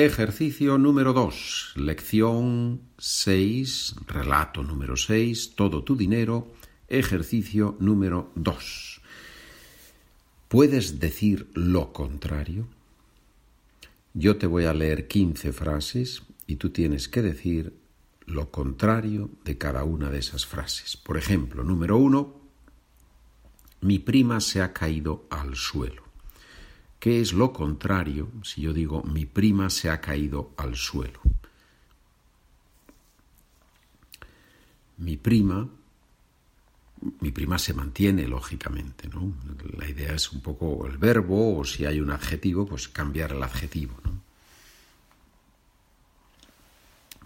Ejercicio número 2, lección 6, relato número 6, todo tu dinero, ejercicio número 2. ¿Puedes decir lo contrario? Yo te voy a leer 15 frases y tú tienes que decir lo contrario de cada una de esas frases. Por ejemplo, número 1, mi prima se ha caído al suelo. ¿Qué es lo contrario si yo digo mi prima se ha caído al suelo? Mi prima, mi prima se mantiene lógicamente, ¿no? La idea es un poco el verbo o si hay un adjetivo, pues cambiar el adjetivo.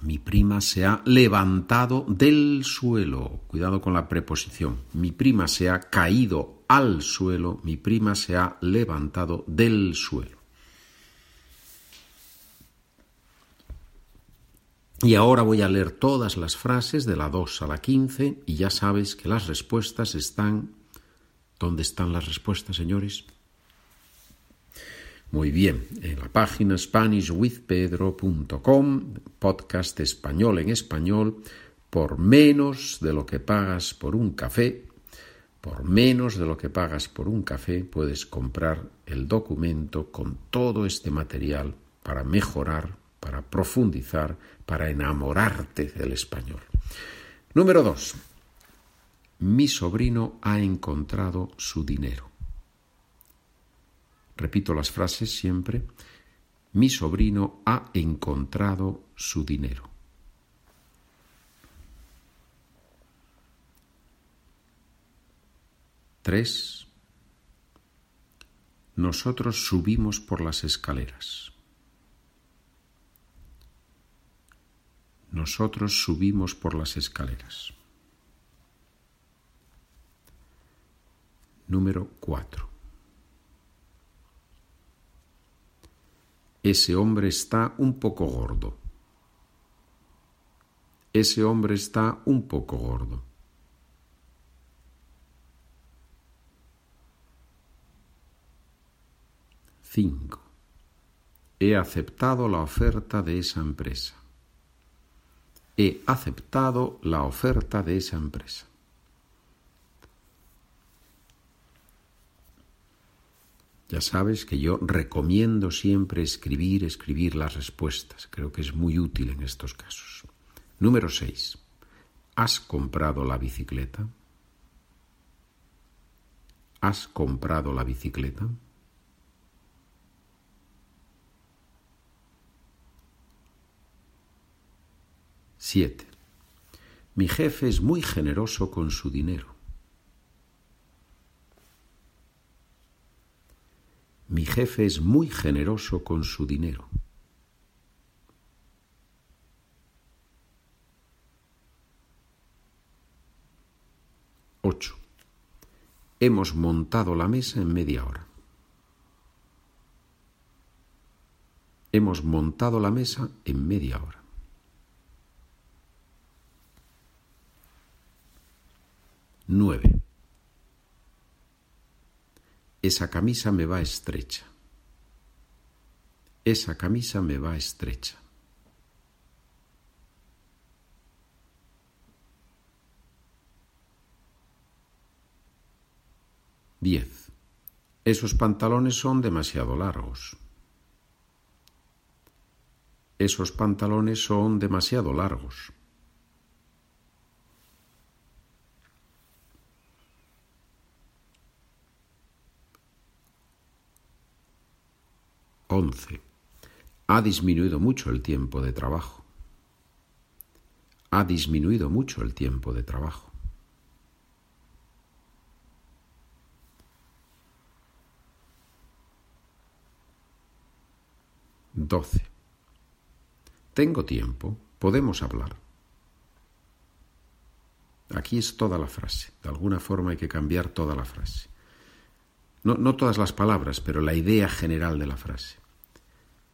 Mi prima se ha levantado del suelo. Cuidado con la preposición. Mi prima se ha caído al suelo. Mi prima se ha levantado del suelo. Y ahora voy a leer todas las frases de la 2 a la 15 y ya sabes que las respuestas están... ¿Dónde están las respuestas, señores? Muy bien, en la página SpanishWithPedro.com, podcast español en español, por menos de lo que pagas por un café, por menos de lo que pagas por un café, puedes comprar el documento con todo este material para mejorar, para profundizar, para enamorarte del español. Número dos. Mi sobrino ha encontrado su dinero. Repito las frases siempre. Mi sobrino ha encontrado su dinero. Tres. Nosotros subimos por las escaleras. Nosotros subimos por las escaleras. Número cuatro. Ese hombre está un poco gordo. Ese hombre está un poco gordo. Cinco. He aceptado la oferta de esa empresa. He aceptado la oferta de esa empresa. Ya sabes que yo recomiendo siempre escribir, escribir las respuestas. Creo que es muy útil en estos casos. Número 6. ¿Has comprado la bicicleta? ¿Has comprado la bicicleta? Siete. Mi jefe es muy generoso con su dinero. Mi jefe es muy generoso con su dinero. Ocho. Hemos montado la mesa en media hora. Hemos montado la mesa en media hora. Nueve. Esa camisa me va estrecha. Esa camisa me va estrecha. Diez. Esos pantalones son demasiado largos. Esos pantalones son demasiado largos. 11. Ha disminuido mucho el tiempo de trabajo. Ha disminuido mucho el tiempo de trabajo. 12. Tengo tiempo, podemos hablar. Aquí es toda la frase. De alguna forma hay que cambiar toda la frase. No, no todas las palabras, pero la idea general de la frase.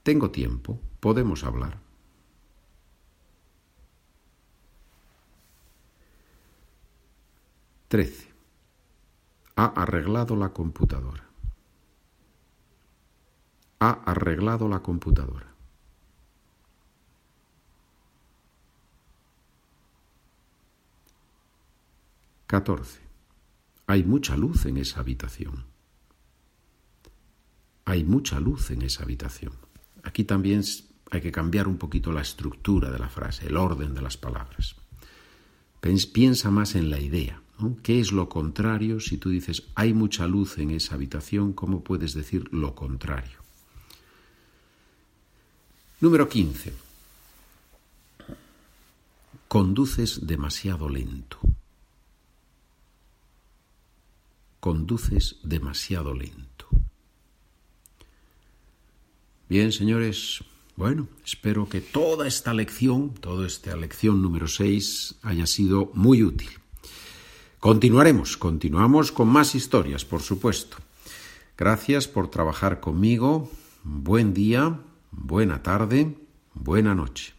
Tengo tiempo, podemos hablar. Trece. Ha arreglado la computadora. Ha arreglado la computadora. Catorce. Hay mucha luz en esa habitación. Hay mucha luz en esa habitación. Aquí también hay que cambiar un poquito la estructura de la frase, el orden de las palabras. Piensa más en la idea. ¿Qué es lo contrario? Si tú dices hay mucha luz en esa habitación, ¿cómo puedes decir lo contrario? Número 15. Conduces demasiado lento. Conduces demasiado lento. Bien, señores, bueno, espero que toda esta lección, toda esta lección número 6, haya sido muy útil. Continuaremos, continuamos con más historias, por supuesto. Gracias por trabajar conmigo. Buen día, buena tarde, buena noche.